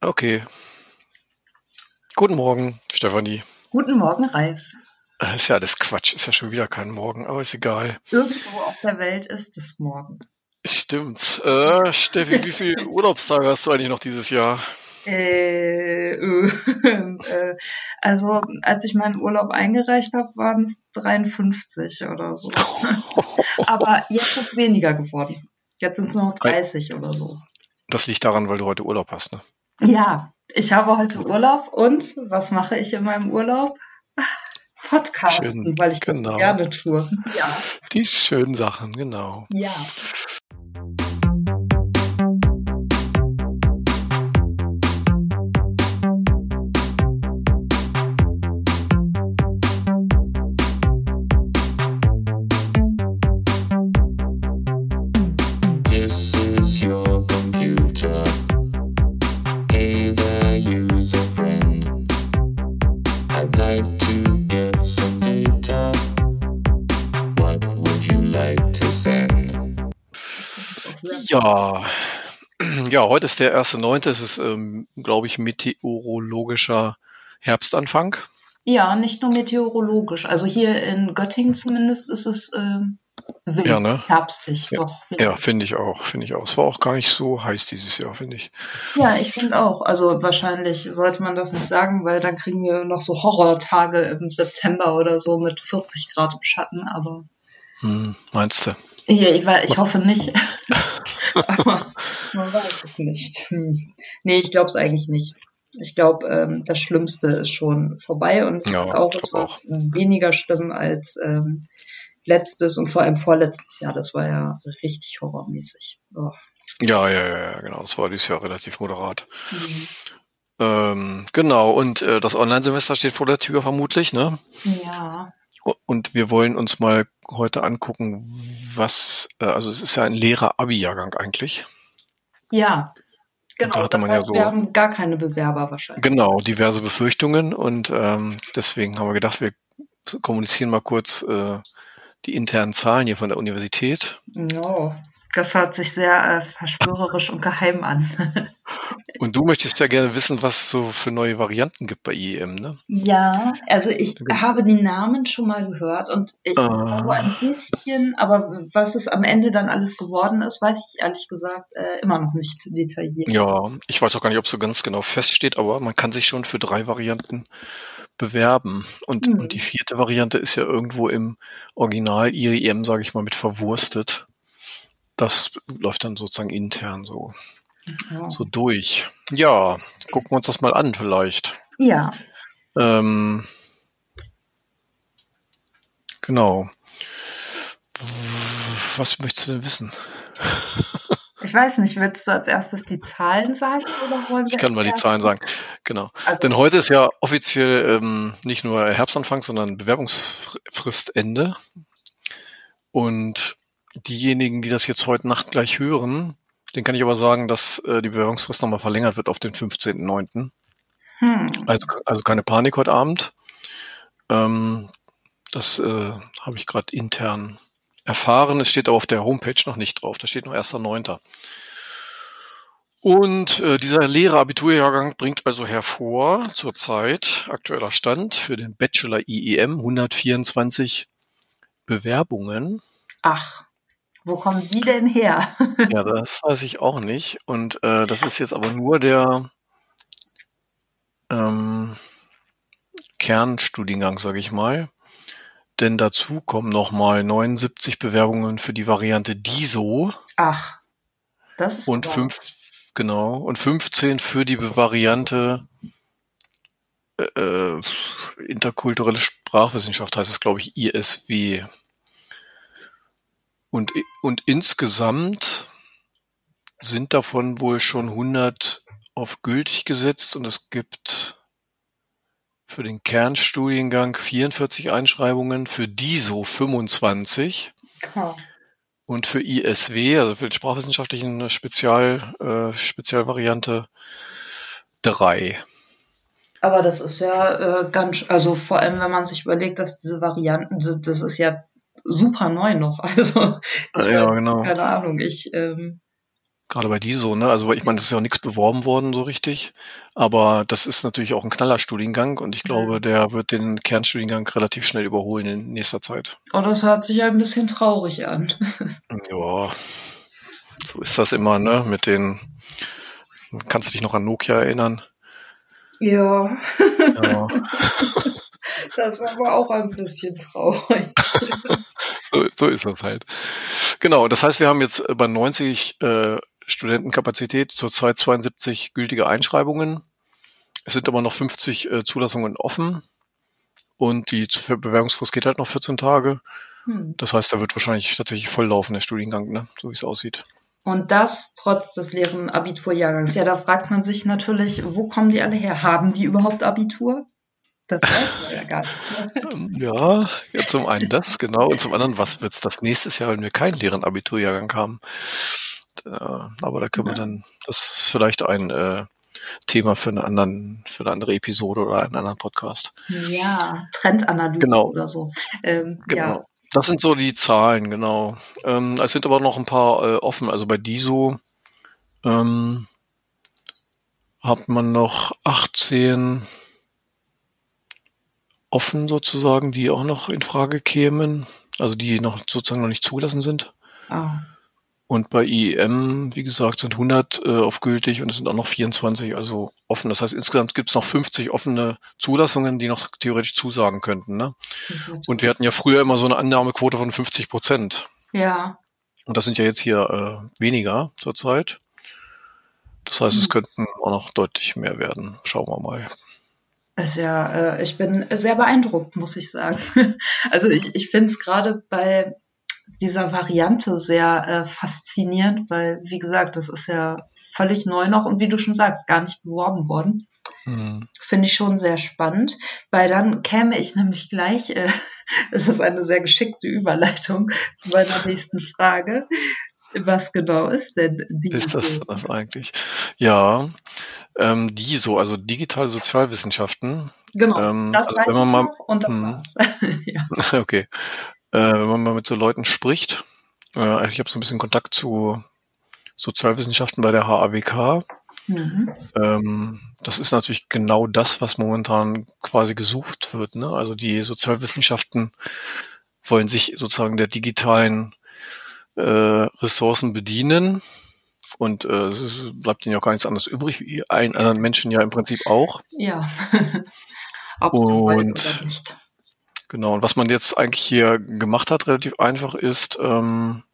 Okay. Guten Morgen, Stefanie. Guten Morgen, Ralf. Das ist ja alles Quatsch, ist ja schon wieder kein Morgen, aber ist egal. Irgendwo auf der Welt ist es morgen. Stimmt. Äh, Steffi, wie viele Urlaubstage hast du eigentlich noch dieses Jahr? Äh, äh, äh, also, als ich meinen Urlaub eingereicht habe, waren es 53 oder so. Aber jetzt ist es weniger geworden. Jetzt sind es nur noch 30 oder so. Das liegt daran, weil du heute Urlaub hast, ne? Ja, ich habe heute Urlaub und was mache ich in meinem Urlaub? Podcasten, Schön, weil ich das genau. gerne tue. Ja. Die schönen Sachen, genau. Ja. Ja. Ja, heute ist der 1.9. Es ist, ähm, glaube ich, meteorologischer Herbstanfang. Ja, nicht nur meteorologisch. Also hier in Göttingen zumindest ist es ähm, wild, Ja, ne? herbstlich. Ja, Doch. Ja, finde ich auch, finde ich auch. Es war auch gar nicht so heiß dieses Jahr, finde ich. Ja, ich finde auch. Also wahrscheinlich sollte man das nicht sagen, weil dann kriegen wir noch so Horrortage im September oder so mit 40 Grad im Schatten. Aber Hm, meinst du? ja, ich, ich hoffe nicht. Aber man weiß es nicht. Hm. Nee, ich glaube es eigentlich nicht. Ich glaube, ähm, das Schlimmste ist schon vorbei und Ja, auch, es war auch. weniger schlimm als ähm, letztes und vor allem vorletztes Jahr. Das war ja richtig horrormäßig. Oh. Ja, ja, ja, ja, genau. Das war dieses Jahr relativ moderat. Mhm. Ähm, genau, und äh, das Online-Semester steht vor der Tür vermutlich, ne? Ja. Und wir wollen uns mal heute angucken, was, äh, also es ist ja ein leerer Abi-Jahrgang eigentlich. Ja, da genau. hatte Das man ja heißt, so- wir haben gar keine Bewerber wahrscheinlich. Genau, diverse Befürchtungen und ähm, deswegen haben wir gedacht, wir kommunizieren mal kurz äh, die internen Zahlen hier von der Universität. No. Das hört sich sehr äh, verschwörerisch und geheim an. Und du möchtest ja gerne wissen, was es so für neue Varianten gibt bei IEM, ne? ja, also ich habe die Namen schon mal gehört und ich Ah. war so ein bisschen, aber was es am Ende dann alles geworden ist, weiß ich ehrlich gesagt äh, immer noch nicht detailliert. Ja, ich weiß auch gar nicht, ob es so ganz genau feststeht, aber man kann sich schon für drei Varianten bewerben. Und, Hm. und die vierte Variante ist ja irgendwo im Original IEM, sage ich mal, mit verwurstet. Das läuft dann sozusagen intern so, Ja. so durch. Ja, gucken wir uns das mal an vielleicht. ja. Ähm, genau. Was möchtest du denn wissen? Ich weiß nicht, willst du als erstes die Zahlen sagen oder wollen wir Ich kann mal die Zahlen sagen. Genau. Also, Denn heute ist ja offiziell ähm, nicht nur Herbstanfang, sondern Bewerbungsfristende. Und diejenigen, die das jetzt heute Nacht gleich hören, den kann ich aber sagen, dass äh, die Bewerbungsfrist nochmal verlängert wird auf den 15.09. hm. Also, also keine Panik heute Abend. Ähm, das äh, habe ich gerade intern erfahren. Es steht aber auf der Homepage noch nicht drauf. Da steht nur 1.9. Und äh, dieser leere Abiturjahrgang bringt also hervor, zurzeit aktueller Stand für den Bachelor IEM 124 Bewerbungen. Ach, wo kommen die denn her? Ja, das weiß ich auch nicht. Und äh, das ist jetzt aber nur der ähm, Kernstudiengang, sage ich mal. Denn dazu kommen nochmal 79 Bewerbungen für die Variante DISO Ach, das ist und fünf, genau, und 15 für die Variante äh, äh, interkulturelle Sprachwissenschaft heißt es, glaube ich, ISW. Und, und insgesamt sind davon wohl schon 100 auf gültig gesetzt und es gibt für den Kernstudiengang 44 Einschreibungen, für DISO 25 Ja. und für ISW, also für die sprachwissenschaftlichen Spezial, äh, Spezialvariante, drei. Aber das ist ja äh, ganz, also vor allem, wenn man sich überlegt, dass diese Varianten, das ist ja super neu noch. Also, Ja, weiß- genau. keine Ahnung, ich, ähm, Gerade bei die so, ne? Also ich meine, das ist ja auch nichts beworben worden so richtig, aber das ist natürlich auch ein Knallerstudiengang und ich glaube, der wird den Kernstudiengang relativ schnell überholen in nächster Zeit. Oh, das hört sich ja ein bisschen traurig an. Ja, so ist das immer, ne? Mit den, kannst du dich noch an Nokia erinnern? Ja, Ja, das war aber auch ein bisschen traurig. so, so ist das halt. Genau, das heißt, wir haben jetzt bei 90 äh, Studentenkapazität zurzeit 72 gültige Einschreibungen. Es sind aber noch 50 äh, Zulassungen offen und die Bewerbungsfrist geht halt noch 14 Tage. Hm. Das heißt, da wird wahrscheinlich tatsächlich voll laufen, der Studiengang, ne? so wie es aussieht. Und das trotz des leeren Abiturjahrgangs. Ja, da fragt man sich natürlich, wo kommen die alle her? Haben die überhaupt Abitur? Das weiß man ja gar nicht. Ähm, Ja, ja, zum einen das, genau. Und zum anderen, was wird's das nächstes Jahr, wenn wir keinen leeren Abiturjahrgang haben? Aber da können wir Ja. dann, das ist vielleicht ein äh, Thema für, einen anderen, für eine andere Episode oder einen anderen Podcast. Ja, Trendanalyse Genau. oder so. Ähm, Genau. Ja, Das sind so die Zahlen, genau. Ähm, es sind aber noch ein paar äh, offen. Also bei DISO ähm, hat man noch 18 offen sozusagen, die auch noch in Frage kämen. Also die noch sozusagen noch nicht zugelassen sind. ah, Und bei IEM, wie gesagt, sind 100 äh, auf gültig und es sind auch noch 24 also offen. Das heißt, insgesamt gibt es noch 50 offene Zulassungen, die noch theoretisch zusagen könnten. Ne? wird- Und wir hatten ja früher immer so eine Annahmequote von 50 Prozent. ja, Und das sind ja jetzt hier äh, weniger zurzeit. Das heißt, es Mhm. könnten auch noch deutlich mehr werden. Schauen wir mal. Ist ja, äh, ich bin sehr beeindruckt, muss ich sagen. Also ich, ich finde es gerade bei dieser Variante sehr äh, faszinierend, weil, wie gesagt, das ist ja völlig neu noch und wie du schon sagst, gar nicht beworben worden. Hm. Finde ich schon sehr spannend, weil dann käme ich nämlich gleich, äh, es ist eine sehr geschickte Überleitung zu meiner nächsten Frage. Was genau ist denn die? Ist das das eigentlich? Ja, ähm, die so, also digitale Sozialwissenschaften. Genau, ähm, das also weiß wenn man ich mal- und das Mhm. war's. ja. Okay. Äh, wenn man mal mit so Leuten spricht, äh, ich habe so ein bisschen Kontakt zu Sozialwissenschaften bei der HAWK. Mhm. Ähm, das ist natürlich genau das, was momentan quasi gesucht wird. Ne? Also die Sozialwissenschaften wollen sich sozusagen der digitalen äh, Ressourcen bedienen. Und äh, es bleibt ihnen ja auch gar nichts anderes übrig, wie allen anderen Menschen ja im Prinzip auch. Ja. Ob Und- nicht. Genau, und was man jetzt eigentlich hier gemacht hat, relativ einfach ist, ähm,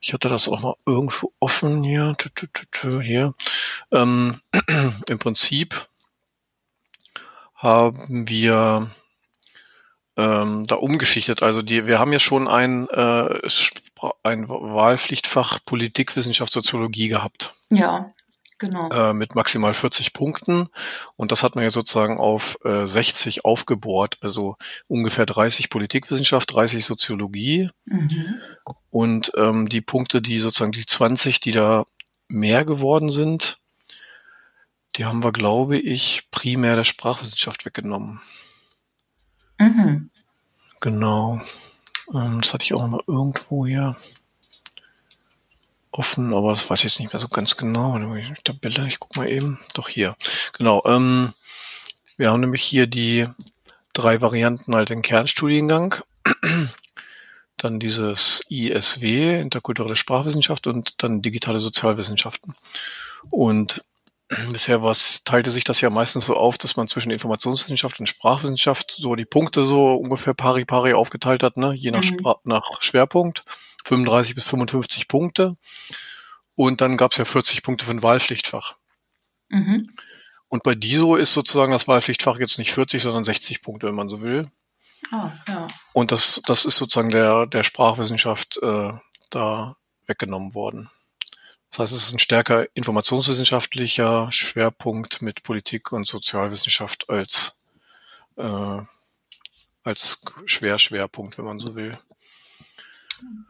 ich hatte das auch mal irgendwo offen hier, tü, tü, tü, tü, hier. Ähm, Im Prinzip haben wir ähm, da umgeschichtet. Also die, wir haben ja schon ein, äh, ein Wahlpflichtfach Politik, Wissenschaft, Soziologie gehabt Ja, genau. äh, mit maximal 40 Punkten. Und das hat man ja sozusagen auf äh, 60 aufgebohrt. Also ungefähr 30 Politikwissenschaft, 30 Soziologie. Mhm. Und ähm, die Punkte, die sozusagen die 20, die da mehr geworden sind, die haben wir, glaube ich, primär der Sprachwissenschaft weggenommen. Mhm. Genau. Ähm, das hatte ich auch mal irgendwo hier offen, aber das weiß ich jetzt nicht mehr so ganz genau. Tabelle, ich guck mal eben. Doch hier. Genau. Ähm, wir haben nämlich hier die drei Varianten halt den Kernstudiengang. Dann dieses ISW, interkulturelle Sprachwissenschaft und dann digitale Sozialwissenschaften. Und bisher was, teilte sich das ja meistens so auf, dass man zwischen Informationswissenschaft und Sprachwissenschaft so die Punkte so ungefähr pari pari aufgeteilt hat, ne? je nach, Mhm. Nach Schwerpunkt. 35 bis 55 Punkte. Und dann gab es ja 40 Punkte für ein Wahlpflichtfach. Mhm. Und bei DISO ist sozusagen das Wahlpflichtfach jetzt nicht 40, sondern 60 Punkte, wenn man so will. Ah, ja. Und das, das ist sozusagen der, der Sprachwissenschaft äh, da weggenommen worden. Das heißt, es ist ein stärker informationswissenschaftlicher Schwerpunkt mit Politik und Sozialwissenschaft als, äh, als Schwerschwerpunkt, wenn man so will.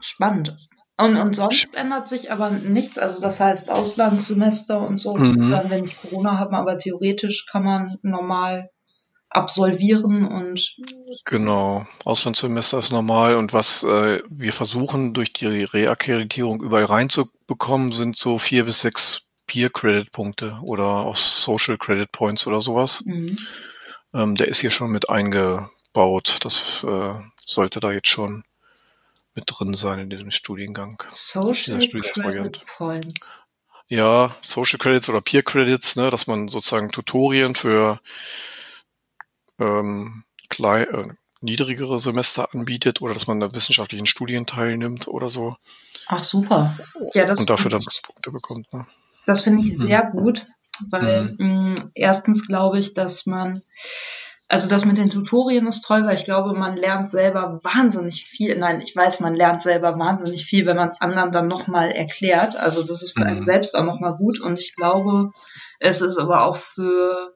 Spannend. Und, und sonst ändert sich aber nichts. Also das heißt Auslandssemester und so. Mhm. Dann, wenn ich Corona habe, aber theoretisch kann man normal absolvieren und Genau, Auslandssemester ist normal und was äh, wir versuchen durch die Reakkreditierung überall reinzubekommen, sind so vier bis sechs Peer-Credit-Punkte oder auch Social Credit Points oder sowas. mhm. Ähm, der ist hier schon mit eingebaut. Das äh, sollte da jetzt schon mit drin sein in diesem Studiengang. Social. Credit Points. Ja, Social Credits oder Peer Credits, ne, dass man sozusagen Tutorien für ähm, klei äh, niedrigere Semester anbietet oder dass man an wissenschaftlichen Studien teilnimmt oder so Ach super. Ja, das und dafür dann Punkte bekommt. Ne? das finde ich sehr gut, weil Mhm. mh, erstens glaube ich, dass man also das mit den Tutorien ist toll, weil ich glaube, man lernt selber wahnsinnig viel. Nein, ich weiß, man lernt selber wahnsinnig viel, wenn man es anderen dann nochmal erklärt. Also das ist für einen Mhm. selbst auch nochmal gut. Und ich glaube, es ist aber auch für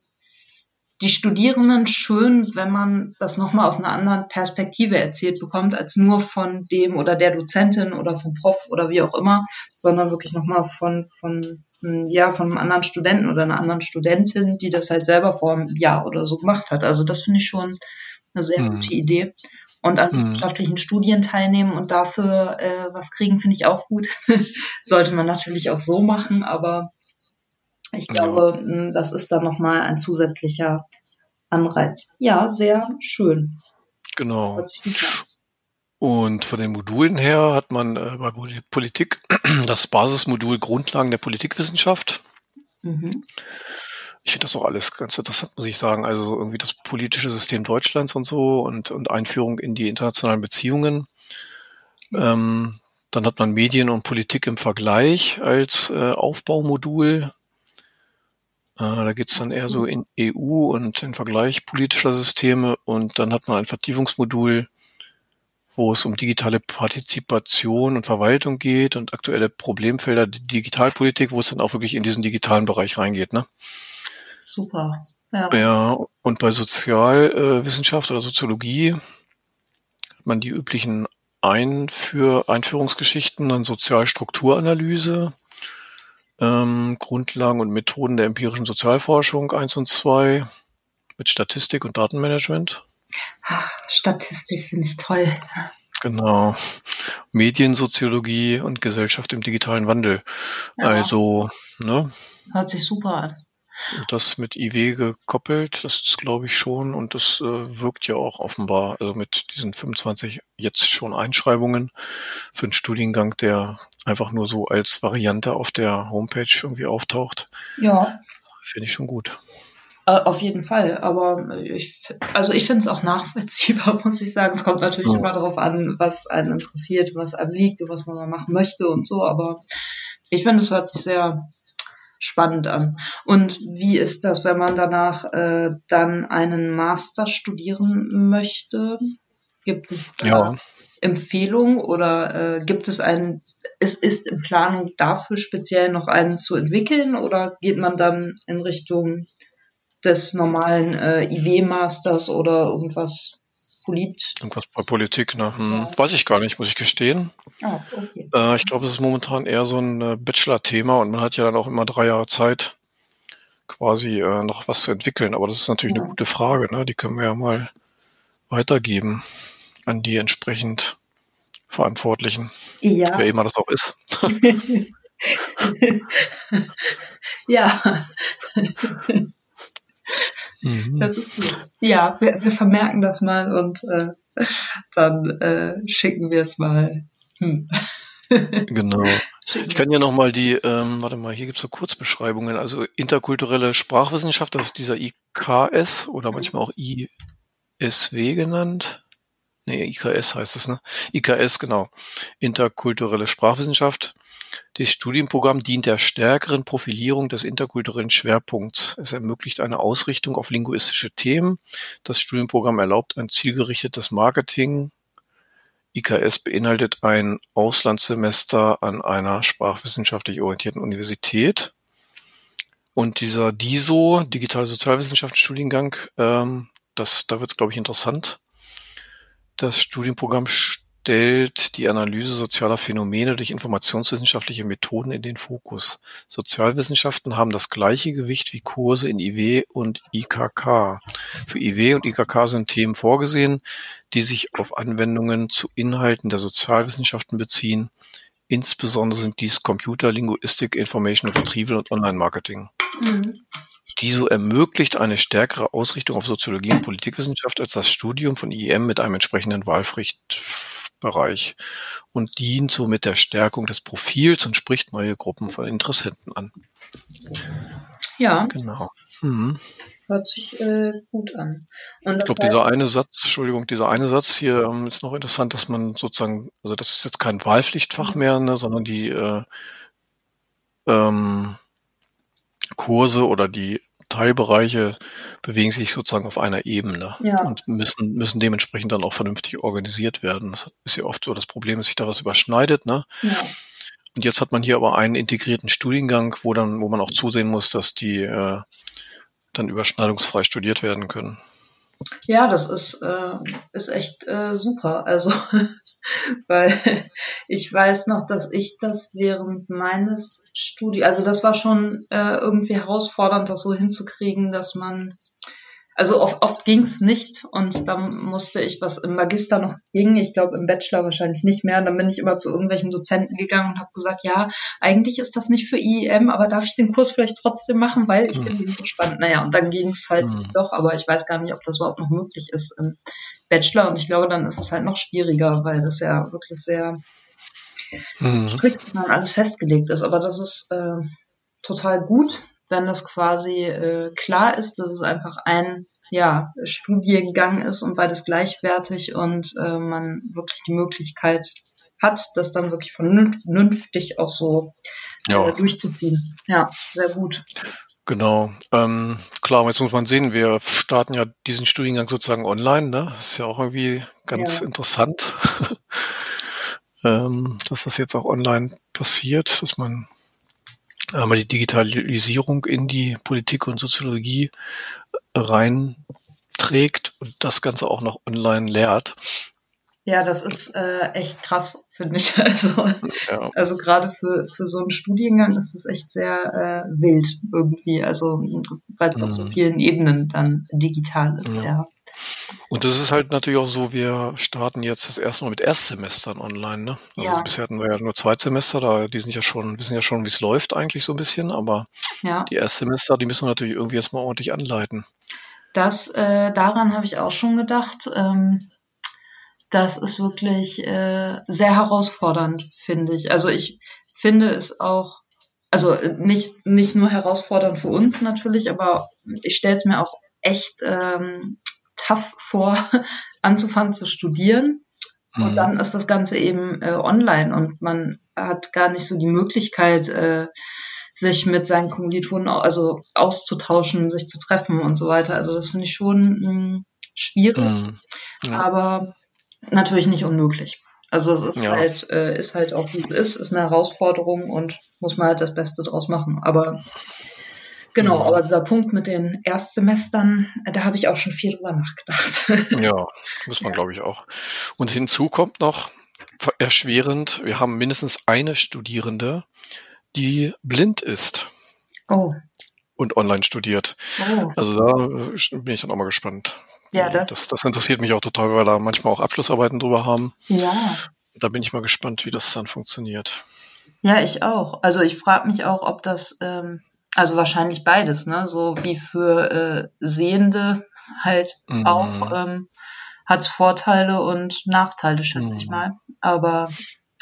die Studierenden schön, wenn man das nochmal aus einer anderen Perspektive erzählt bekommt, als nur von dem oder der Dozentin oder vom Prof oder wie auch immer, sondern wirklich nochmal von, von, mm, ja, von einem anderen Studenten oder einer anderen Studentin, die das halt selber vor einem Jahr oder so gemacht hat. Also das finde ich schon eine sehr Mhm. gute Idee. Und an Mhm. wissenschaftlichen Studien teilnehmen und dafür äh, was kriegen, finde ich auch gut. Sollte man natürlich auch so machen, aber ich Ja. glaube, mh, das ist dann nochmal ein zusätzlicher Anreiz. Ja, sehr schön. Genau. Und von den Modulen her hat man äh, bei Poli- Politik das Basismodul Grundlagen der Politikwissenschaft. Mhm. Ich finde das auch alles ganz interessant, muss ich sagen. Also so irgendwie das politische System Deutschlands und so und, und Einführung in die internationalen Beziehungen. Ähm, dann hat man Medien und Politik im Vergleich als äh, Aufbaumodul. Äh, da geht's dann eher so in EU und den Vergleich politischer Systeme. Und dann hat man ein Vertiefungsmodul, wo es um digitale Partizipation und Verwaltung geht und aktuelle Problemfelder der Digitalpolitik, wo es dann auch wirklich in diesen digitalen Bereich reingeht. Ne? Super. Ja. Ja, und bei Sozialwissenschaft oder Soziologie hat man die üblichen Einführ Einführungsgeschichten, dann Sozialstrukturanalyse, ähm, Grundlagen und Methoden der empirischen Sozialforschung eins und zwei mit Statistik und Datenmanagement. Ah, Statistik finde ich toll. Genau. Mediensoziologie und Gesellschaft im digitalen Wandel. Ja. Also, ne, Hört sich super an. Das mit IW gekoppelt, das ist glaube ich schon und das äh, wirkt ja auch offenbar, also mit diesen 25 jetzt schon Einschreibungen für einen Studiengang, der einfach nur so als Variante auf der Homepage irgendwie auftaucht, Ja, finde ich schon gut. äh, auf jeden Fall. Aber ich, also ich finde es auch nachvollziehbar, muss ich sagen. Es kommt natürlich Ja. immer darauf an, was einen interessiert, was einem liegt und was man mal machen möchte und so. Aber ich finde, es hört sich sehr spannend an. Und wie ist das, wenn man danach äh, dann einen Master studieren möchte? Gibt es da Ja. Empfehlung oder äh, gibt es einen, es ist in Planung dafür speziell noch einen zu entwickeln oder geht man dann in Richtung des normalen äh, IW-Masters oder irgendwas Polit? Irgendwas bei Politik, ne? Hm, Ja. Weiß ich gar nicht, muss ich gestehen. Ah, okay. Äh, ich glaube, es ist momentan eher so ein äh, Bachelor-Thema und man hat ja dann auch immer drei Jahre Zeit, quasi äh, noch was zu entwickeln. Aber das ist natürlich Ja. eine gute Frage, ne? Die können wir ja mal weitergeben an die entsprechend Verantwortlichen, Ja, wer immer das auch ist. ja, Mhm. das ist gut. Ja, wir, wir vermerken das mal und äh, dann äh, schicken wir es mal. Hm. Genau. Ich kann ja nochmal die, ähm, warte mal, hier gibt's so Kurzbeschreibungen. Also interkulturelle Sprachwissenschaft, das ist dieser IKS oder manchmal auch ISW genannt. Nee, IKS heißt es, ne? IKS, genau. Interkulturelle Sprachwissenschaft. Das Studienprogramm dient der stärkeren Profilierung des interkulturellen Schwerpunkts. Es ermöglicht eine Ausrichtung auf linguistische Themen. Das Studienprogramm erlaubt ein zielgerichtetes Marketing. IKS beinhaltet ein Auslandssemester an einer sprachwissenschaftlich orientierten Universität. Und dieser DISO, Digitale Sozialwissenschaften-Studiengang, ähm, das, da wird es, glaube ich, interessant. Das Studienprogramm stellt die Analyse sozialer Phänomene durch informationswissenschaftliche Methoden in den Fokus. Sozialwissenschaften haben das gleiche Gewicht wie Kurse in IW und IKK. Für IW und IKK sind Themen vorgesehen, die sich auf Anwendungen zu Inhalten der Sozialwissenschaften beziehen. Insbesondere sind dies Computer, Linguistik, Information Retrieval und Online-Marketing. Mhm. DISO ermöglicht eine stärkere Ausrichtung auf Soziologie und Politikwissenschaft als das Studium von IEM mit einem entsprechenden Wahlpflichtbereich und dient somit der Stärkung des Profils und spricht neue Gruppen von Interessenten an. Ja, Genau. Mhm. hört sich äh, gut an. Ich glaube, dieser eine Satz, Entschuldigung, dieser eine Satz hier ähm, ist noch interessant, dass man sozusagen, also das ist jetzt kein Wahlpflichtfach mehr, ne, sondern die äh, ähm, Kurse oder die Teilbereiche bewegen sich sozusagen auf einer Ebene Ja. und müssen, müssen dementsprechend dann auch vernünftig organisiert werden. Das ist ja oft so das Problem, dass sich da was überschneidet. Ne? ja, Und jetzt hat man hier aber einen integrierten Studiengang, wo dann, wo man auch zusehen muss, dass die äh, dann überschneidungsfrei studiert werden können. Ja, das ist, äh, ist echt äh, super. Also, weil ich weiß noch, dass ich das während meines Studiums, also das war schon äh, irgendwie herausfordernd, das so hinzukriegen, dass man Also oft, oft ging es nicht und dann musste ich, was im Magister noch ging, ich glaube im Bachelor wahrscheinlich nicht mehr, dann bin ich immer zu irgendwelchen Dozenten gegangen und habe gesagt, ja, eigentlich ist das nicht für IEM, aber darf ich den Kurs vielleicht trotzdem machen, weil ich Hm. finde ihn so spannend. Naja, und dann ging es halt Hm. doch, aber ich weiß gar nicht, ob das überhaupt noch möglich ist im Bachelor und ich glaube, dann ist es halt noch schwieriger, weil das ja wirklich sehr Mhm. strikt man alles festgelegt ist. Aber das ist äh, total gut, wenn das quasi äh, klar ist, dass es einfach ein ja, Studiengang ist und beides gleichwertig und äh, man wirklich die Möglichkeit hat, das dann wirklich vernünftig auch so äh, durchzuziehen. Ja, sehr gut. Genau. Ähm, klar, jetzt muss man sehen, wir starten ja diesen Studiengang sozusagen online. Ne? Das ist ja auch irgendwie ganz Ja. interessant, ähm, dass das jetzt auch online passiert, dass man einmal die Digitalisierung in die Politik und Soziologie reinträgt und das Ganze auch noch online lehrt. Ja, das ist äh, echt krass, finde ich. Also, Ja. also gerade für, für so einen Studiengang ist es echt sehr äh, wild irgendwie. Also weil es auf so Mhm. vielen Ebenen dann digital ist, Ja. ja. Und das ist halt natürlich auch so, wir starten jetzt das erste Mal mit Erstsemestern online. Ne? Also Ja. bisher hatten wir ja nur Zweitsemester, da die sind ja schon, wissen ja schon, wie es läuft eigentlich so ein bisschen, aber Ja. die Erstsemester, die müssen wir natürlich irgendwie jetzt mal ordentlich anleiten. Das, äh, daran habe ich auch schon gedacht. Ähm, das ist wirklich äh, sehr herausfordernd, finde ich. Also ich finde es auch, also äh, nicht, nicht nur herausfordernd für uns natürlich, aber ich stelle es mir auch echt ähm, tough vor, anzufangen zu studieren. Und Mhm. dann ist das Ganze eben äh, online und man hat gar nicht so die Möglichkeit, äh, sich mit seinen Kommilitonen also auszutauschen, sich zu treffen und so weiter. Also das finde ich schon mh, schwierig, Mhm. Ja. aber natürlich nicht unmöglich. Also es ist Ja. halt, äh, ist halt auch wie es ist, ist eine Herausforderung und muss man halt das Beste draus machen. Aber genau, Mhm. aber dieser Punkt mit den Erstsemestern, äh, da habe ich auch schon viel drüber nachgedacht. Ja, muss man, Ja. glaube ich, auch. Und hinzu kommt noch erschwerend, wir haben mindestens eine Studierende, die blind ist oh, und online studiert. oh. Also da äh, bin ich dann auch mal gespannt. Ja, Wie- das- das, das interessiert mich auch total, weil wir da manchmal auch Abschlussarbeiten drüber haben. Ja. Da bin ich mal gespannt, wie das dann funktioniert. Ja, ich auch. Also ich frage mich auch, ob das, ähm, also wahrscheinlich beides, ne? So wie für äh, Sehende halt Mhm. auch ähm, hat es Vorteile und Nachteile, schätze ich Mhm. mal. Aber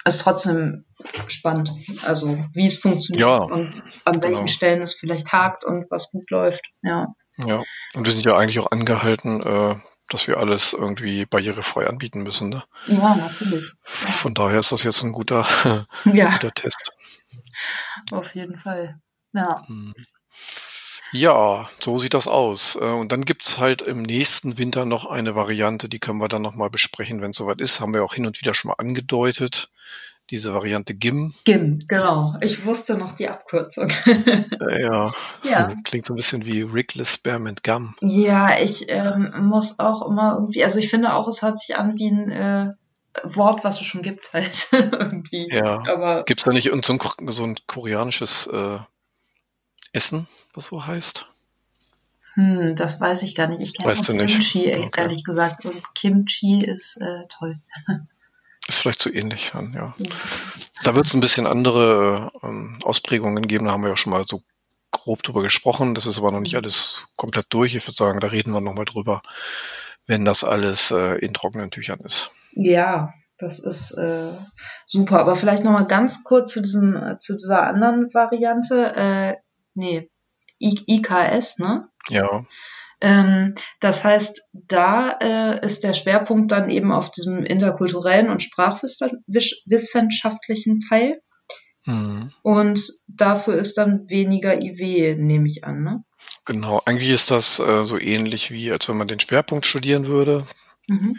es ist trotzdem spannend. Also wie es funktioniert Ja, und an welchen genau. Stellen es vielleicht hakt und was gut läuft. Ja. Ja, und wir sind ja eigentlich auch angehalten, äh, dass wir alles irgendwie barrierefrei anbieten müssen. Ne? Ja, natürlich. Von daher ist das jetzt ein guter, Ja, guter Test. auf jeden Fall. Ja. Hm. Ja, so sieht das aus. Äh, Und dann gibt's halt im nächsten Winter noch eine Variante, die können wir dann nochmal besprechen, wenn es soweit ist. Haben wir auch hin und wieder schon mal angedeutet. Diese Variante GIM. GIM, genau. Ich wusste noch die Abkürzung. Äh, Ja, Ja. das klingt so ein bisschen wie Rickless Spearmint Gum. Ja, ich ähm, muss auch immer irgendwie, also ich finde auch, es hört sich an wie ein, äh, Wort, was es schon gibt, halt irgendwie. Ja. Aber Gibt's da nicht irgend so ein, so ein koreanisches äh, Essen, was so heißt? hm, das weiß ich gar nicht. Ich kenne Weißt du nicht? Kimchi, Okay. ehrlich gesagt. Und Kimchi ist äh, toll. Ist vielleicht so ähnlich dann, ja. Da wird es ein bisschen andere ähm, Ausprägungen geben, da haben wir ja schon mal so grob drüber gesprochen. Das ist aber noch nicht alles komplett durch. Ich würde sagen, da reden wir nochmal drüber, wenn das alles äh, in trockenen Tüchern ist. Ja, das ist äh, super. Aber vielleicht noch mal ganz kurz zu diesem, äh, zu dieser anderen Variante. Äh, nee, I IKS, ne? Ja, Ähm, das heißt, da äh, ist der Schwerpunkt dann eben auf diesem interkulturellen und sprachwissenschaftlichen Teil. mhm. Und dafür ist dann weniger IW, nehme ich an, ne? genau. Eigentlich ist das äh, so ähnlich wie, als wenn man den Schwerpunkt studieren würde, Mhm.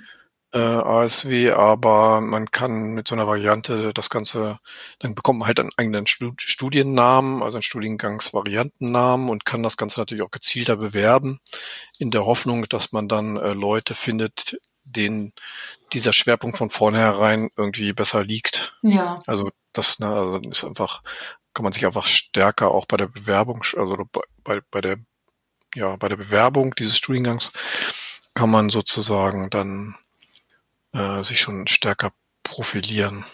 Äh, ASW, aber man kann mit so einer Variante das Ganze, dann bekommt man halt einen eigenen Stu- Studiennamen, also einen Studiengangsvariantennamen und kann das Ganze natürlich auch gezielter bewerben, in der Hoffnung, dass man dann äh, Leute findet, denen dieser Schwerpunkt von vornherein irgendwie besser liegt. Ja, Also das ne, also dann ist einfach, kann man sich einfach stärker auch bei der Bewerbung, also bei, bei, bei der ja, bei der Bewerbung dieses Studiengangs kann man sozusagen dann äh, sich schon stärker profilieren.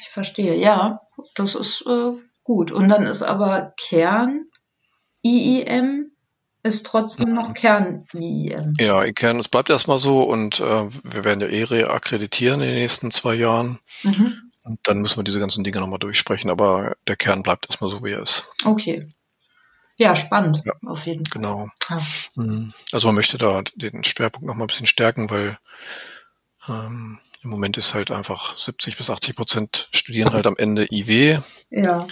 ich verstehe. Ja, das ist äh, gut. Und dann ist aber Kern IIM ist trotzdem noch Kern IIM. Ja, kenne, es bleibt erstmal so und äh, wir werden ja eh reakkreditieren in den nächsten zwei Jahren. Mhm. Und dann müssen wir diese ganzen Dinge nochmal durchsprechen, aber der Kern bleibt erstmal so, wie er ist. Okay. Ja, spannend, Ja. auf jeden Fall. Genau. Ja. Mhm. Also man möchte da den Schwerpunkt noch mal ein bisschen stärken, weil ähm, im Moment ist halt einfach 70 bis 80 Prozent studieren halt am Ende IW ja.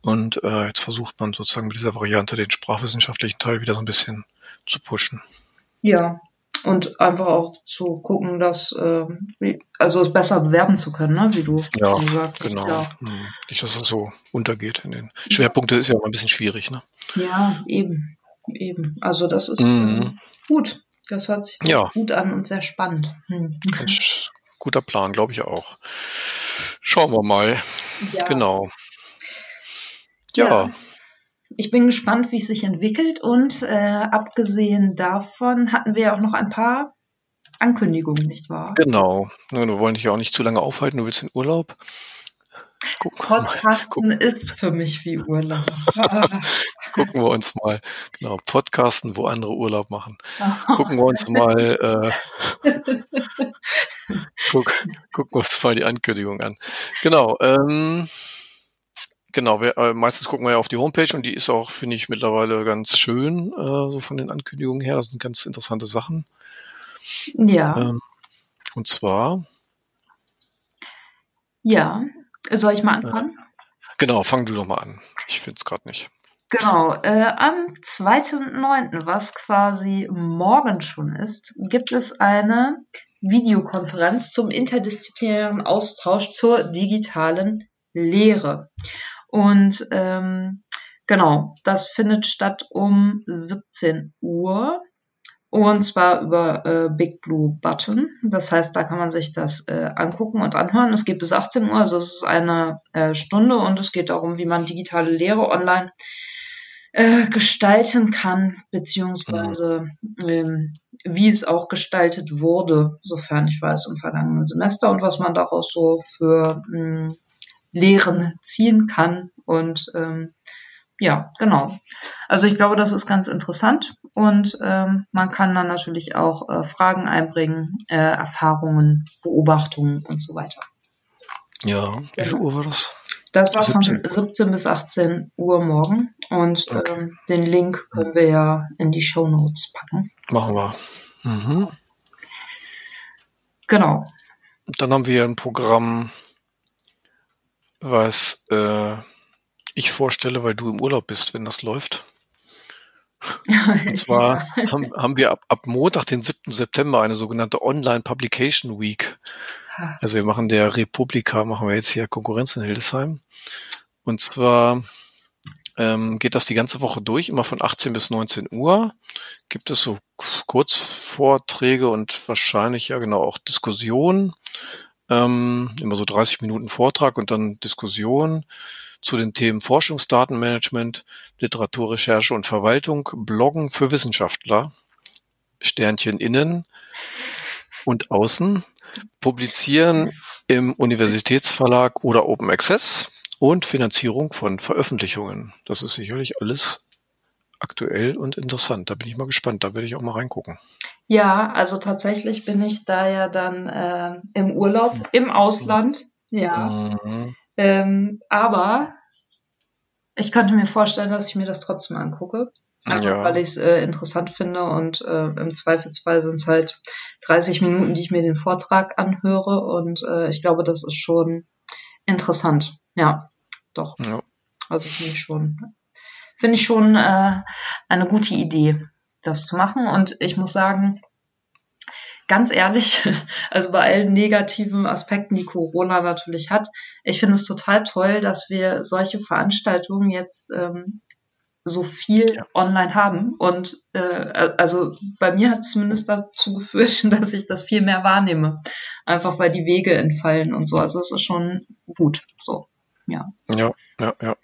und äh, jetzt versucht man sozusagen mit dieser Variante den sprachwissenschaftlichen Teil wieder so ein bisschen zu pushen. Ja, und einfach auch zu gucken, dass, äh, wie- also es besser bewerben zu können, ne? wie du Ja, gesagt hast. Genau. Ja. Mhm. Nicht, dass es so untergeht in den Schwerpunkte ist ja immer ein bisschen schwierig, ne? ja, eben. Eben. Also das ist Mhm. äh, gut. Das hört sich sehr Ja. gut an und sehr spannend. Hm. Guter Plan, glaube ich auch. Schauen wir mal. Ja. Genau. Ja, Ja. Ich bin gespannt, wie es sich entwickelt und äh, abgesehen davon hatten wir ja auch noch ein paar Ankündigungen, nicht wahr? genau. Wir wollen dich ja auch nicht zu lange aufhalten. Du willst in Urlaub. Podcasten ist für mich wie Urlaub. gucken wir uns mal, genau, Podcasten, wo andere Urlaub machen. Gucken wir uns mal, äh, guck, gucken wir uns mal die Ankündigung an. Genau, ähm, genau, wir, äh, meistens gucken wir ja auf die Homepage und die ist auch, finde ich, mittlerweile ganz schön, äh, so von den Ankündigungen her. Das sind ganz interessante Sachen. ja, Ähm, und zwar, ja. Soll ich mal anfangen? genau, fang du doch mal an. Ich finde es gerade nicht. Genau, äh, am 2.9., was quasi morgen schon ist, gibt es eine Videokonferenz zum interdisziplinären Austausch zur digitalen Lehre. Und ähm, genau, das findet statt um 17 Uhr. Und zwar über äh, Big Blue Button. Das heißt, da kann man sich das äh, angucken und anhören. Es geht bis 18 Uhr, also es ist eine äh, Stunde und es geht darum, wie man digitale Lehre online äh, gestalten kann, beziehungsweise ähm, wie es auch gestaltet wurde, sofern ich weiß, im vergangenen Semester und was man daraus so für mh, Lehren ziehen kann. Und ähm, ja, genau. Also ich glaube, das ist ganz interessant und ähm, man kann dann natürlich auch äh, Fragen einbringen, äh, Erfahrungen, Beobachtungen und so weiter. Ja, wie viel Genau. Uhr war das? Das war von 17. 17 bis 18 Uhr morgen und Okay. ähm, den Link können wir ja in die Show Notes packen. Machen wir. Mhm. Genau. Dann haben wir ein Programm, was äh, ich vorstelle, weil du im Urlaub bist, wenn das läuft. Und zwar haben, haben wir ab, ab Montag, den 7. September, eine sogenannte Online Publication Week. Also wir machen der Republika, machen wir jetzt hier Konkurrenz in Hildesheim. Und zwar ähm, geht das die ganze Woche durch, immer von 18 bis 19 Uhr. Gibt es so Kurzvorträge und wahrscheinlich ja genau auch Diskussionen. Ähm, immer so 30 Minuten Vortrag und dann Diskussion zu den Themen Forschungsdatenmanagement, Literaturrecherche und Verwaltung, Bloggen für Wissenschaftler, Sternchen innen und außen, publizieren im Universitätsverlag oder Open Access und Finanzierung von Veröffentlichungen. Das ist sicherlich alles aktuell und interessant. Da bin ich mal gespannt. Da werde ich auch mal reingucken. Ja, also tatsächlich bin ich da ja dann äh, im Urlaub im Ausland. Ja. Mhm. Ähm, aber ich könnte mir vorstellen, dass ich mir das trotzdem angucke. Einfach ja. weil ich es äh, interessant finde und äh, im Zweifelsfall sind es halt 30 Minuten, die ich mir den Vortrag anhöre und äh, ich glaube, das ist schon interessant. Ja, doch. Ja. Also finde ich schon, finde ich schon äh, eine gute Idee, das zu machen. Und ich muss sagen, ganz ehrlich, also bei allen negativen Aspekten, die Corona natürlich hat, ich finde es total toll, dass wir solche Veranstaltungen jetzt ähm, so viel ja. online haben. Und äh, also bei mir hat es zumindest dazu geführt, dass ich das viel mehr wahrnehme. Einfach weil die Wege entfallen und so. Also es ist schon gut. So, ja. Ja, ja, ja.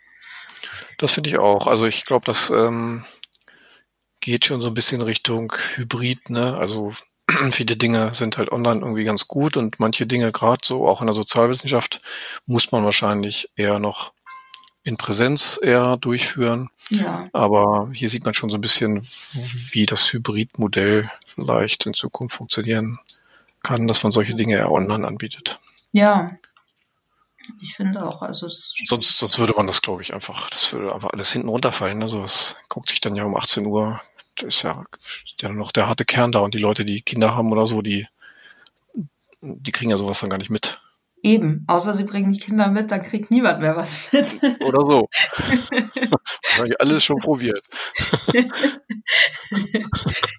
Das finde ich auch. Also ich glaube, das ähm, geht schon so ein bisschen Richtung Hybrid, ne? Also viele Dinge sind halt online irgendwie ganz gut und manche Dinge, gerade so auch in der Sozialwissenschaft, muss man wahrscheinlich eher noch in Präsenz eher durchführen. Ja. Aber hier sieht man schon so ein bisschen, wie das Hybridmodell vielleicht in Zukunft funktionieren kann, dass man solche Dinge eher online anbietet. Ja. Ich finde auch, also sonst, sonst würde man das, glaube ich, einfach, das würde einfach alles hinten runterfallen. Also es guckt sich dann ja um 18 Uhr ist ja, ist ja noch der harte Kern da und die Leute, die Kinder haben oder so, die, die kriegen ja sowas dann gar nicht mit. Eben, außer sie bringen die Kinder mit, dann kriegt niemand mehr was mit. Oder so. das habe ich alles schon probiert.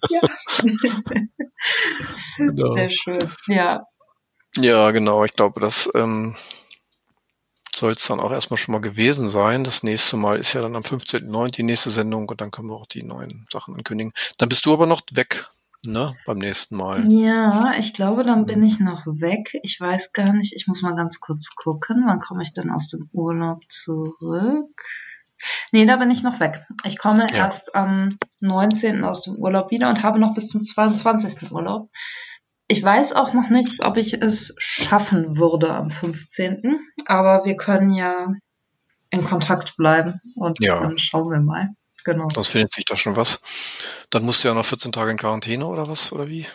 ja. Genau. Sehr schön, ja. Ja, genau. Ich glaube, das ähm, soll es dann auch erstmal schon mal gewesen sein. Das nächste Mal ist ja dann am 15.09. die nächste Sendung und dann können wir auch die neuen Sachen ankündigen. Dann bist du aber noch weg ne, beim nächsten Mal. Ja, ich glaube, dann bin ich noch weg. Ich weiß gar nicht, ich muss mal ganz kurz gucken, wann komme ich denn aus dem Urlaub zurück? Nee, da bin ich noch weg. Ich komme ja. erst am 19. aus dem Urlaub wieder und habe noch bis zum 22. Urlaub. Ich weiß auch noch nicht, ob ich es schaffen würde am 15. Aber wir können ja in Kontakt bleiben und ja. dann schauen wir mal. Genau. Das findet sich da schon was. Dann musst du ja noch 14 Tage in Quarantäne oder was, oder wie?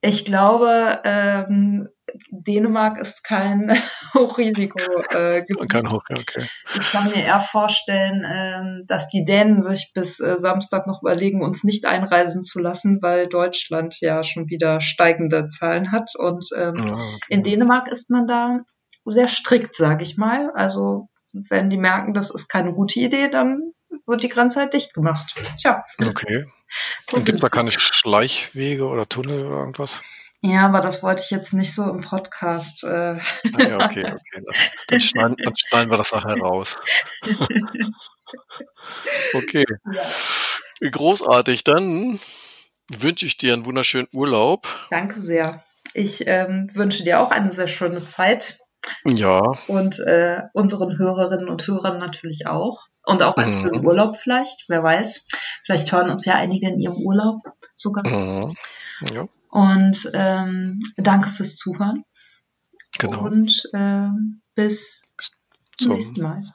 Ich glaube, ähm, Dänemark ist kein Hochrisikogebiet. Äh, kein Hoch, okay. Ich kann mir eher vorstellen, ähm, dass die Dänen sich bis äh, Samstag noch überlegen, uns nicht einreisen zu lassen, weil Deutschland ja schon wieder steigende Zahlen hat. Und ähm, ah, okay. in Dänemark ist man da sehr strikt, sage ich mal. Also wenn die merken, das ist keine gute Idee, dann wird die Grenze halt dicht gemacht. Tja. Okay. So Und gibt es da keine Schleichwege oder Tunnel oder irgendwas? Ja, aber das wollte ich jetzt nicht so im Podcast. Äh. Ah, ja, okay, okay. Das, dann, schneiden, dann schneiden wir das nachher raus. okay. Ja. Großartig. Dann wünsche ich dir einen wunderschönen Urlaub. Danke sehr. Ich ähm, wünsche dir auch eine sehr schöne Zeit. Ja. Und äh, unseren Hörerinnen und Hörern natürlich auch. Und auch einen mhm. Urlaub vielleicht, wer weiß. Vielleicht hören uns ja einige in ihrem Urlaub sogar. Mhm. Ja. Und ähm, danke fürs Zuhören. Genau. Und äh, bis, bis zum, zum nächsten Mal.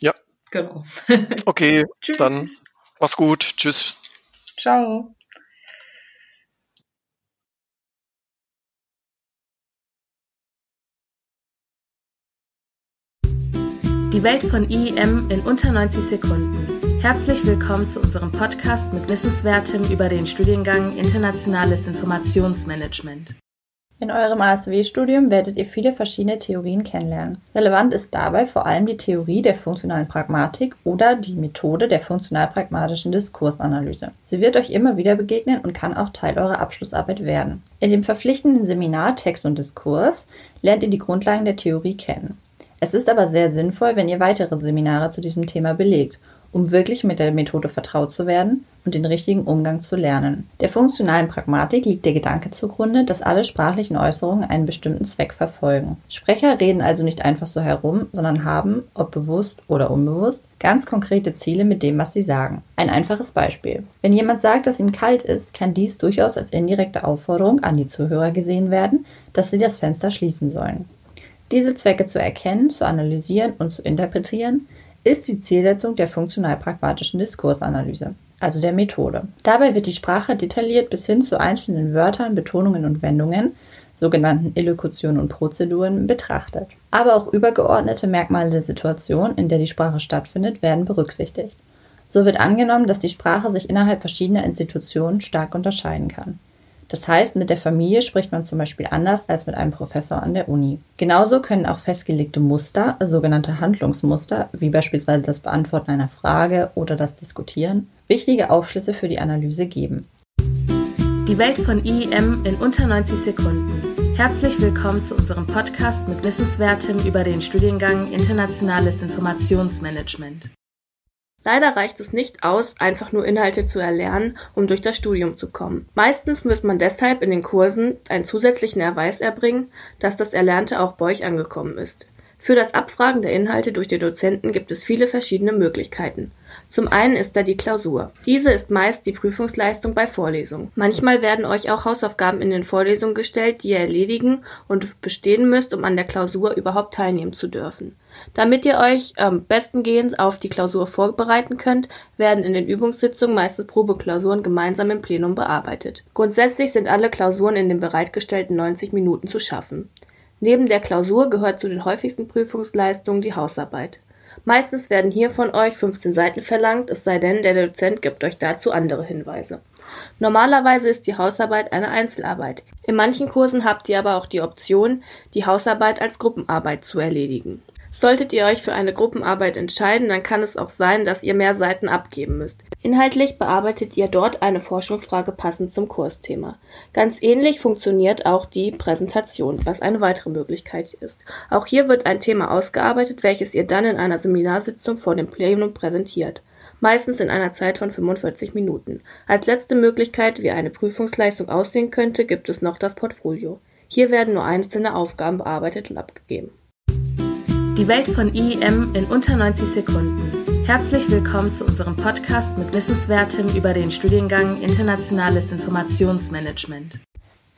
Ja. Genau. okay, dann mach's gut. Tschüss. Ciao. Die Welt von IEM in unter 90 Sekunden. Herzlich willkommen zu unserem Podcast mit Wissenswertem über den Studiengang Internationales Informationsmanagement. In eurem ASW-Studium werdet ihr viele verschiedene Theorien kennenlernen. Relevant ist dabei vor allem die Theorie der funktionalen Pragmatik oder die Methode der funktional-pragmatischen Diskursanalyse. Sie wird euch immer wieder begegnen und kann auch Teil eurer Abschlussarbeit werden. In dem verpflichtenden Seminar Text und Diskurs lernt ihr die Grundlagen der Theorie kennen. Es ist aber sehr sinnvoll, wenn ihr weitere Seminare zu diesem Thema belegt, um wirklich mit der Methode vertraut zu werden und den richtigen Umgang zu lernen. Der funktionalen Pragmatik liegt der Gedanke zugrunde, dass alle sprachlichen Äußerungen einen bestimmten Zweck verfolgen. Sprecher reden also nicht einfach so herum, sondern haben, ob bewusst oder unbewusst, ganz konkrete Ziele mit dem, was sie sagen. Ein einfaches Beispiel. Wenn jemand sagt, dass ihm kalt ist, kann dies durchaus als indirekte Aufforderung an die Zuhörer gesehen werden, dass sie das Fenster schließen sollen. Diese Zwecke zu erkennen, zu analysieren und zu interpretieren, ist die Zielsetzung der funktional-pragmatischen Diskursanalyse also der Methode. Dabei wird die Sprache detailliert bis hin zu einzelnen Wörtern, Betonungen und Wendungen, sogenannten Illokutionen und Prozeduren, betrachtet. Aber auch übergeordnete Merkmale der Situation, in der die Sprache stattfindet, werden berücksichtigt. So wird angenommen, dass die Sprache sich innerhalb verschiedener Institutionen stark unterscheiden kann. Das heißt, mit der Familie spricht man zum Beispiel anders als mit einem Professor an der Uni. Genauso können auch festgelegte Muster, sogenannte Handlungsmuster, wie beispielsweise das Beantworten einer Frage oder das Diskutieren, wichtige Aufschlüsse für die Analyse geben. Die Welt von IEM in unter 90 Sekunden. Herzlich willkommen zu unserem Podcast mit Wissenswertem über den Studiengang Internationales Informationsmanagement. Leider reicht es nicht aus, einfach nur Inhalte zu erlernen, um durch das Studium zu kommen. Meistens muss man deshalb in den Kursen einen zusätzlichen Erweis erbringen, dass das Erlernte auch bei euch angekommen ist. Für das Abfragen der Inhalte durch die Dozenten gibt es viele verschiedene Möglichkeiten. Zum einen ist da die Klausur. Diese ist meist die Prüfungsleistung bei Vorlesungen. Manchmal werden euch auch Hausaufgaben in den Vorlesungen gestellt, die ihr erledigen und bestehen müsst, um an der Klausur überhaupt teilnehmen zu dürfen. Damit ihr euch ähm, bestengehend auf die Klausur vorbereiten könnt, werden in den Übungssitzungen meistens Probeklausuren gemeinsam im Plenum bearbeitet. Grundsätzlich sind alle Klausuren in den bereitgestellten 90 Minuten zu schaffen. Neben der Klausur gehört zu den häufigsten Prüfungsleistungen die Hausarbeit. Meistens werden hier von euch 15 Seiten verlangt, es sei denn, der Dozent gibt euch dazu andere Hinweise. Normalerweise ist die Hausarbeit eine Einzelarbeit. In manchen Kursen habt ihr aber auch die Option, die Hausarbeit als Gruppenarbeit zu erledigen. Solltet ihr euch für eine Gruppenarbeit entscheiden, dann kann es auch sein, dass ihr mehr Seiten abgeben müsst. Inhaltlich bearbeitet ihr dort eine Forschungsfrage passend zum Kursthema. Ganz ähnlich funktioniert auch die Präsentation, was eine weitere Möglichkeit ist. Auch hier wird ein Thema ausgearbeitet, welches ihr dann in einer Seminarsitzung vor dem Plenum präsentiert meistens in einer Zeit von 45 Minuten. Als letzte Möglichkeit, wie eine Prüfungsleistung aussehen könnte, gibt es noch das Portfolio. Hier werden nur einzelne Aufgaben bearbeitet und abgegeben. Die Welt von IEM in unter 90 Sekunden. Herzlich willkommen zu unserem Podcast mit Wissenswertem über den Studiengang Internationales Informationsmanagement.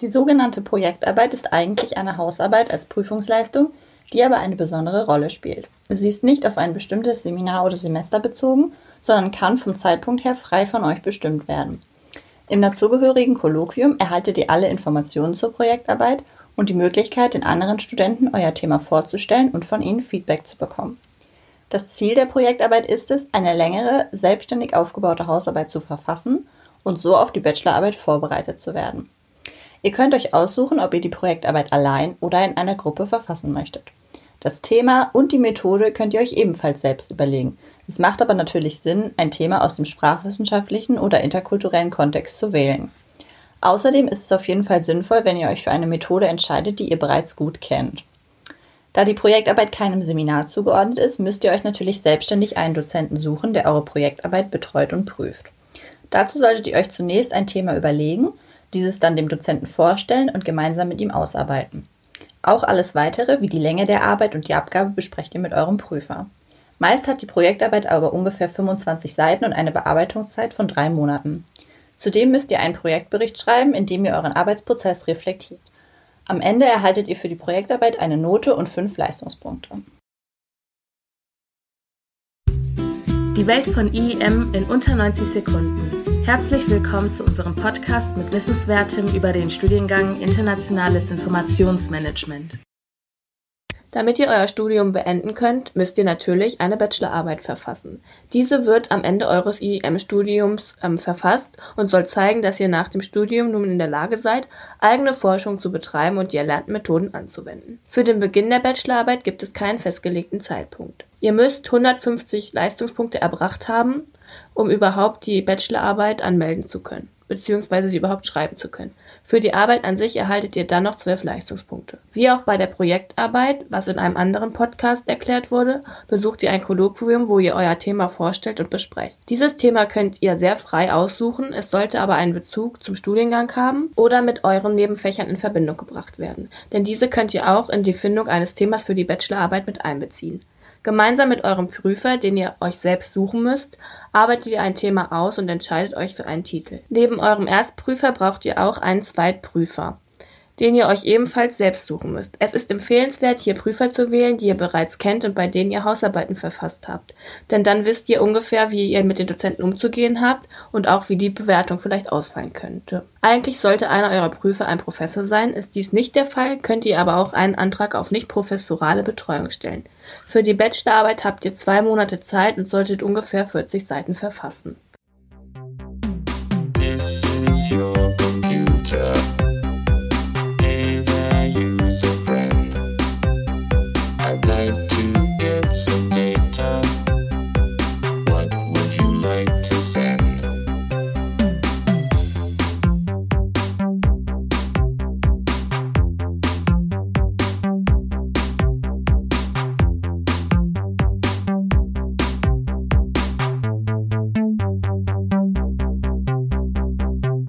Die sogenannte Projektarbeit ist eigentlich eine Hausarbeit als Prüfungsleistung, die aber eine besondere Rolle spielt. Sie ist nicht auf ein bestimmtes Seminar oder Semester bezogen, sondern kann vom Zeitpunkt her frei von euch bestimmt werden. Im dazugehörigen Kolloquium erhaltet ihr alle Informationen zur Projektarbeit und die Möglichkeit, den anderen Studenten euer Thema vorzustellen und von ihnen Feedback zu bekommen. Das Ziel der Projektarbeit ist es, eine längere, selbstständig aufgebaute Hausarbeit zu verfassen und so auf die Bachelorarbeit vorbereitet zu werden. Ihr könnt euch aussuchen, ob ihr die Projektarbeit allein oder in einer Gruppe verfassen möchtet. Das Thema und die Methode könnt ihr euch ebenfalls selbst überlegen. Es macht aber natürlich Sinn, ein Thema aus dem sprachwissenschaftlichen oder interkulturellen Kontext zu wählen. Außerdem ist es auf jeden Fall sinnvoll, wenn ihr euch für eine Methode entscheidet, die ihr bereits gut kennt. Da die Projektarbeit keinem Seminar zugeordnet ist, müsst ihr euch natürlich selbstständig einen Dozenten suchen, der eure Projektarbeit betreut und prüft. Dazu solltet ihr euch zunächst ein Thema überlegen, dieses dann dem Dozenten vorstellen und gemeinsam mit ihm ausarbeiten. Auch alles weitere, wie die Länge der Arbeit und die Abgabe, besprecht ihr mit eurem Prüfer. Meist hat die Projektarbeit aber ungefähr 25 Seiten und eine Bearbeitungszeit von drei Monaten. Zudem müsst ihr einen Projektbericht schreiben, in dem ihr euren Arbeitsprozess reflektiert. Am Ende erhaltet ihr für die Projektarbeit eine Note und fünf Leistungspunkte. Die Welt von IEM in unter 90 Sekunden. Herzlich willkommen zu unserem Podcast mit Wissenswertem über den Studiengang Internationales Informationsmanagement. Damit ihr euer Studium beenden könnt, müsst ihr natürlich eine Bachelorarbeit verfassen. Diese wird am Ende eures IEM-Studiums ähm, verfasst und soll zeigen, dass ihr nach dem Studium nun in der Lage seid, eigene Forschung zu betreiben und die erlernten Methoden anzuwenden. Für den Beginn der Bachelorarbeit gibt es keinen festgelegten Zeitpunkt. Ihr müsst 150 Leistungspunkte erbracht haben, um überhaupt die Bachelorarbeit anmelden zu können. bzw. sie überhaupt schreiben zu können. Für die Arbeit an sich erhaltet ihr dann noch zwölf Leistungspunkte. Wie auch bei der Projektarbeit, was in einem anderen Podcast erklärt wurde, besucht ihr ein Kolloquium, wo ihr euer Thema vorstellt und besprecht. Dieses Thema könnt ihr sehr frei aussuchen, es sollte aber einen Bezug zum Studiengang haben oder mit euren Nebenfächern in Verbindung gebracht werden. Denn diese könnt ihr auch in die Findung eines Themas für die Bachelorarbeit mit einbeziehen. Gemeinsam mit eurem Prüfer, den ihr euch selbst suchen müsst, arbeitet ihr ein Thema aus und entscheidet euch für einen Titel. Neben eurem Erstprüfer braucht ihr auch einen Zweitprüfer den ihr euch ebenfalls selbst suchen müsst. Es ist empfehlenswert, hier Prüfer zu wählen, die ihr bereits kennt und bei denen ihr Hausarbeiten verfasst habt. Denn dann wisst ihr ungefähr, wie ihr mit den Dozenten umzugehen habt und auch wie die Bewertung vielleicht ausfallen könnte. Eigentlich sollte einer eurer Prüfer ein Professor sein. Ist dies nicht der Fall, könnt ihr aber auch einen Antrag auf nicht professorale Betreuung stellen. Für die Bachelorarbeit habt ihr zwei Monate Zeit und solltet ungefähr 40 Seiten verfassen. This is your computer.